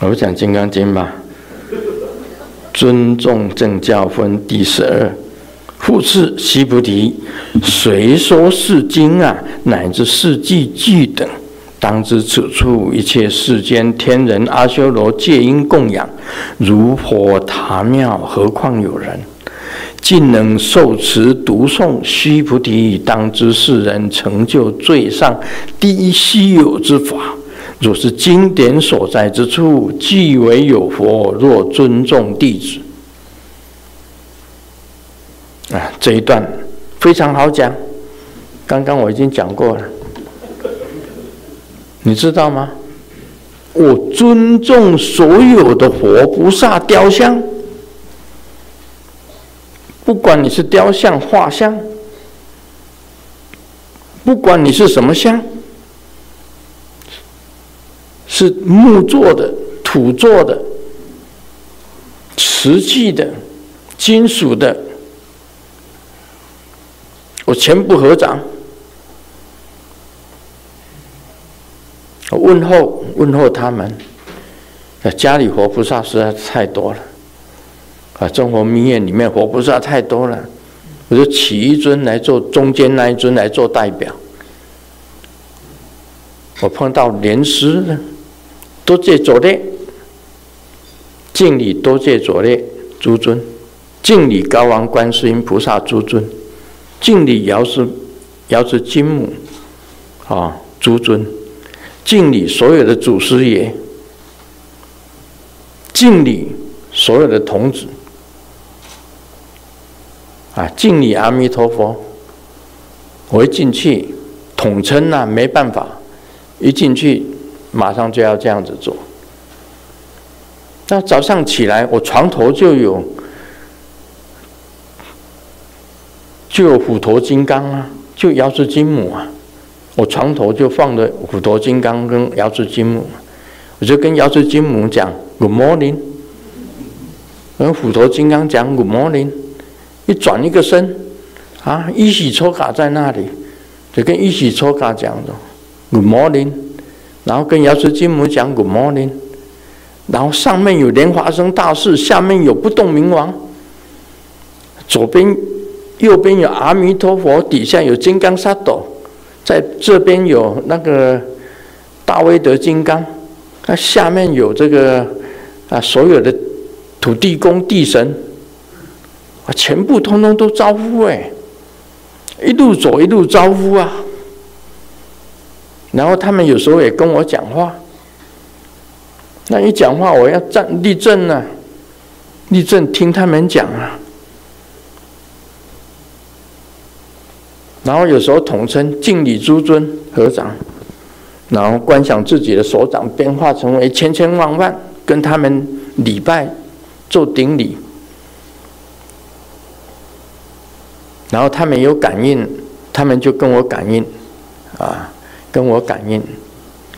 我讲《金刚经》吧。尊重正教分第十二。复次，须菩提，谁说是经啊？乃至是偈句等，当知此处一切世间天人阿修罗皆因供养，如火塔庙，何况有人？尽能受持读诵，须菩提，当知世人成就最上第一稀有之法。若是经典所在之处，即为有佛。若尊重弟子。啊，这一段非常好讲。刚刚我已经讲过了，你知道吗？我尊重所有的佛菩萨雕像，不管你是雕像、画像，不管你是什么像，是木做的、土做的、瓷器的、金属的。我全部合掌，我问候问候他们。家里活菩萨实在太多了，啊，中国密院里面活菩萨太多了，我就起一尊来做中间那一尊来做代表。我碰到莲师的，多谢左列，敬礼多谢左列诸尊，敬礼高王观世音菩萨诸尊。敬礼瑶池，瑶池金母，啊，诸尊，敬礼所有的祖师爷，敬礼所有的童子，啊，敬礼阿弥陀佛。我一进去，统称呐，没办法，一进去马上就要这样子做。那早上起来，我床头就有。就有虎头金刚啊，就瑶池金母啊，我床头就放着虎头金刚跟瑶池金母，我就跟瑶池金母讲 Good morning，跟虎头金刚讲 Good morning，一转一个身，啊，一喜抽卡在那里，就跟一喜抽卡讲的 Good morning，然后跟瑶池金母讲 Good morning，然后上面有莲花生大士，下面有不动明王，左边。右边有阿弥陀佛，底下有金刚萨埵，在这边有那个大威德金刚，那下面有这个啊，所有的土地公地神，啊，全部通通都招呼哎，一路走一路招呼啊，然后他们有时候也跟我讲话，那一讲话我要站立正啊，立正听他们讲啊。然后有时候统称敬礼诸尊合掌，然后观想自己的手掌变化成为千千万万，跟他们礼拜做顶礼，然后他们有感应，他们就跟我感应，啊，跟我感应，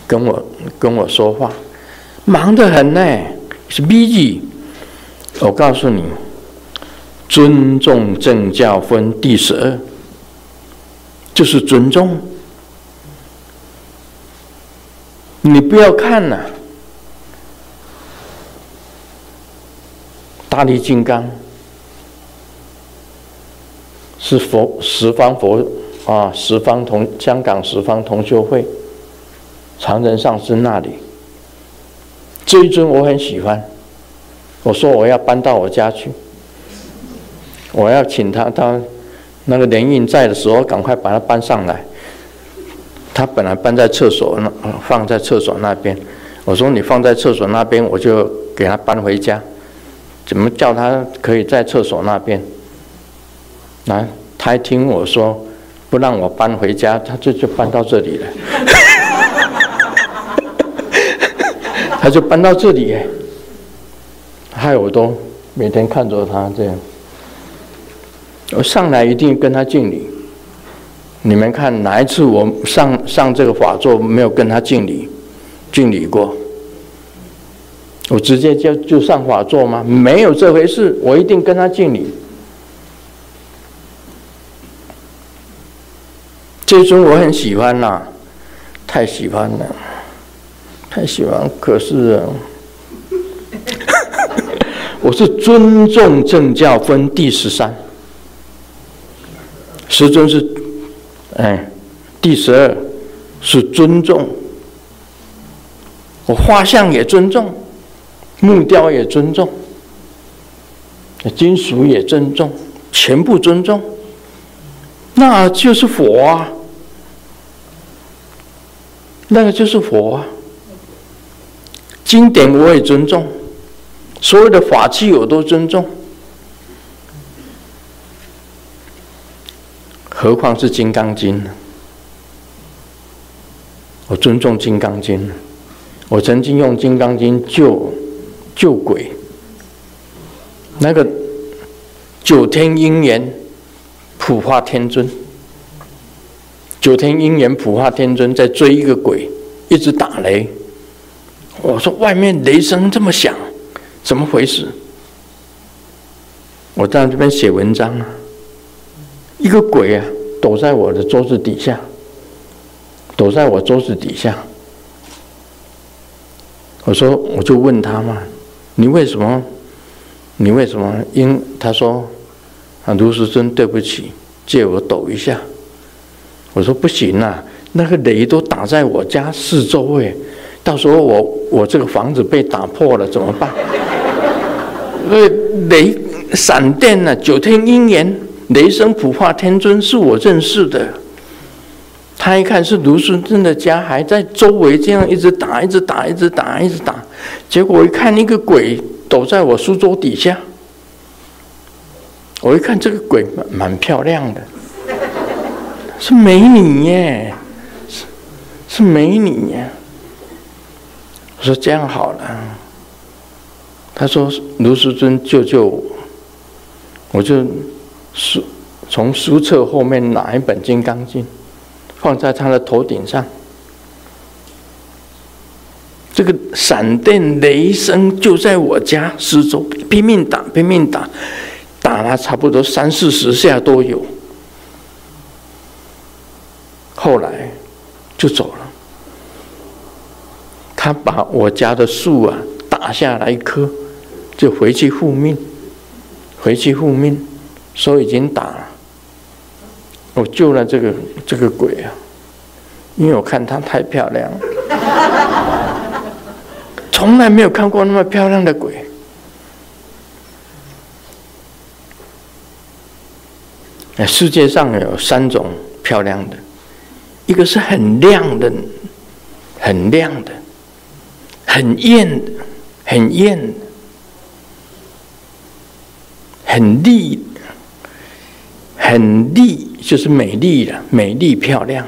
跟我跟我说话，忙得很呢，是 busy。我告诉你，尊重正教分第十二。就是尊重，你不要看呐、大力金刚是佛十方佛啊，十方同香港十方同修会常人上师那里，这一尊我很喜欢，我说我要搬到我家去，我要请他他。那个莲印在的时候，赶快把它搬上来。他本来搬在厕所那，放在厕所那边。我说你放在厕所那边，我就给他搬回家。怎么叫他可以在厕所那边？来，他一听我说不让我搬回家，他就就搬到这里了。他就搬到这里，害我都每天看着他这样。我上来一定跟他敬礼。你们看哪一次我上上这个法座没有跟他敬礼？敬礼过？我直接就就上法座吗？没有这回事，我一定跟他敬礼。这尊我很喜欢呐，太喜欢了，太喜欢。可是 我是尊重正教分第十三，师尊是，哎，第十二是尊重，我画像也尊重，木雕也尊重，金属也尊重，全部尊重，那就是佛啊，那个就是佛啊，经典我也尊重。所有的法器我都尊重，何况是《金刚经》呢？我尊重《金刚经》，我曾经用《金刚经》救救鬼，那个九天应元普化天尊，九天应元普化天尊在追一个鬼，一直打雷。我说外面雷声这么响。怎么回事？我在这边写文章啊，一个鬼啊，躲在我的桌子底下，躲在我桌子底下。我说，我就问他嘛，你为什么？你为什么？因他说，啊，卢师尊，对不起，借我抖一下。我说不行啊，那个雷都打在我家四周哎，到时候我我这个房子被打破了怎么办？因为雷闪电呢、啊，九天应元，雷声普化天尊是我认识的。他一看是卢师尊的家，还在周围这样一直打，一直打，一直打，一直打。结果一看，一个鬼躲在我书桌底下。我一看，这个鬼蛮蛮漂亮的，是美女耶，是是美女耶。我说这样好了。他说：“卢师尊，救救我！”我就书从书册后面拿一本《金刚经》，放在他的头顶上。这个闪电雷声就在我家四周拼命打，拼命打，打了差不多三四十下都有。后来就走了。他把我家的树啊打下来一棵。就回去复命，回去复命，说已经打了，我救了这个这个鬼啊，因为我看她太漂亮了，从来没有看过那么漂亮的鬼。哎，世界上有三种漂亮的，一个是很亮的，很亮的，很艳的，很艳。很丽，很丽就是美丽的，美丽漂亮，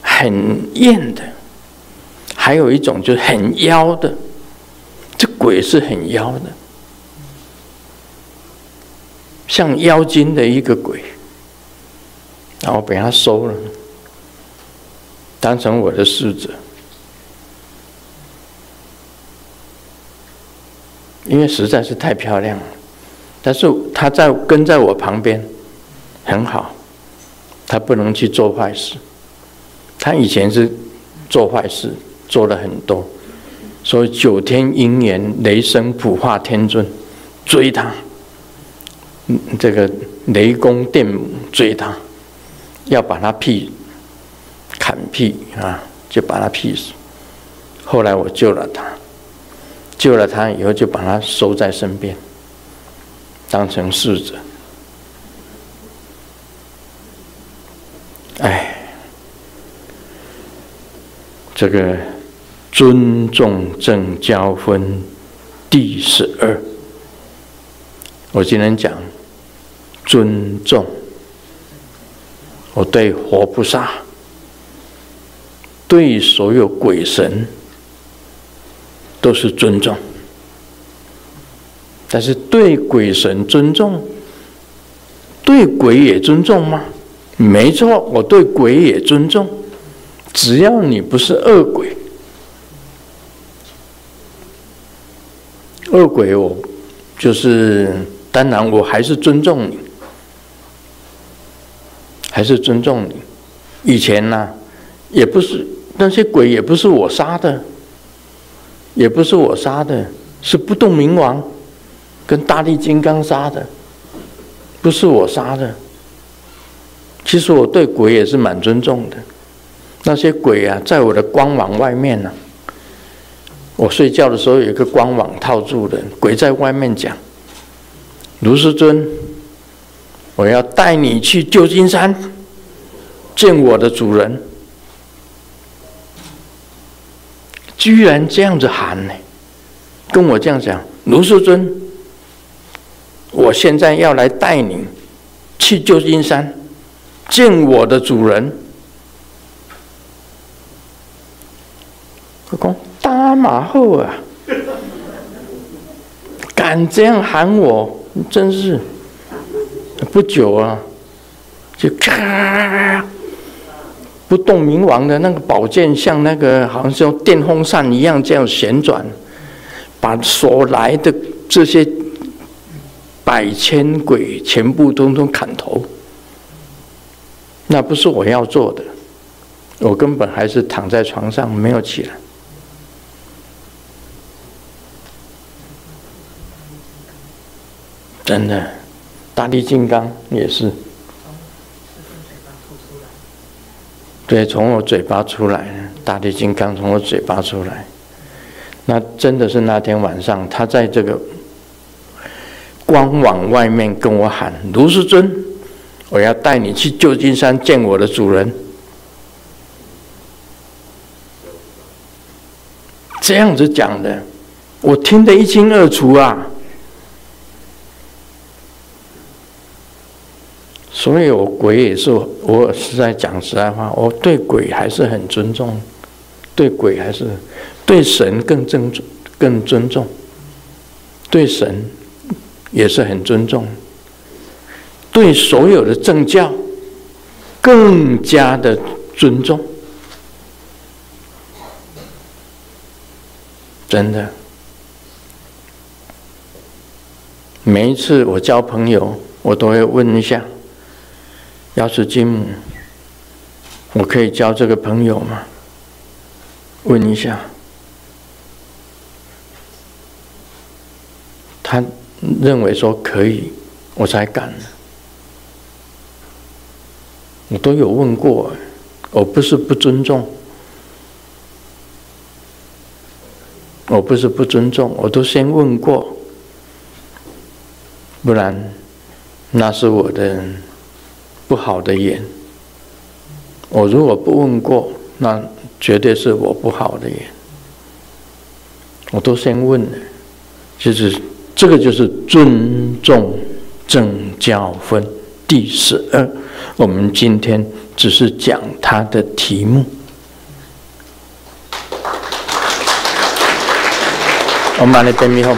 很艳的。还有一种就是很妖的，这鬼是很妖的，像妖精的一个鬼，然后被他收了，当成我的侍者。因为实在是太漂亮了，但是他在跟在我旁边，很好，他不能去做坏事。他以前是做坏事，做了很多，所以九天应元雷声普化天尊追他，这个雷公电母追他，要把他劈，砍劈啊，就把他劈死。后来我救了他。救了他以后，就把他收在身边，当成侍者。哎，这个尊重正交分第十二，我今天讲尊重，我对活菩萨，对所有鬼神。都是尊重，但是对鬼神尊重，对鬼也尊重吗？没错，我对鬼也尊重，只要你不是恶鬼，恶鬼我就是当然我还是尊重你，还是尊重你。以前呢、也不是那些鬼也不是我杀的。也不是我杀的，是不动明王跟大力金刚杀的，不是我杀的。其实我对鬼也是蛮尊重的，那些鬼啊，在我的光网外面呢、我睡觉的时候有一个光网套住的，鬼在外面讲：“卢师尊，我要带你去旧金山见我的主人。”居然这样子喊呢，跟我这样讲：“卢素尊，我现在要来带你去旧金山见我的主人。”我讲大马后啊，敢这样喊我，真是不久啊，就咔。不动明王的那个宝剑，像那个好像像电风扇一样这样旋转，把所来的这些百千鬼全部通通砍头。那不是我要做的，我根本还是躺在床上没有起来。真的，大力金刚也是。对，从我嘴巴出来，大力金刚从我嘴巴出来，那真的是那天晚上，他在这个光网外面跟我喊：“卢世尊，我要带你去旧金山见我的主人。”这样子讲的，我听得一清二楚啊。所以，我鬼也是，我是在讲实在话，我对鬼还是很尊重，对鬼还是对神更尊重，更尊重，对神也是很尊重，对所有的正教更加的尊重，真的。每一次我交朋友，我都会问一下。要是金母，我可以交这个朋友吗？问一下，他认为说可以，我才敢。我都有问过，我不是不尊重，我不是不尊重，我都先问过，不然那是我的。不好的眼，我如果不问过，那绝对是我不好的眼。我都先问了，就是这个就是尊重正教分第十二。我们今天只是讲它的题目。我们把那边灭后。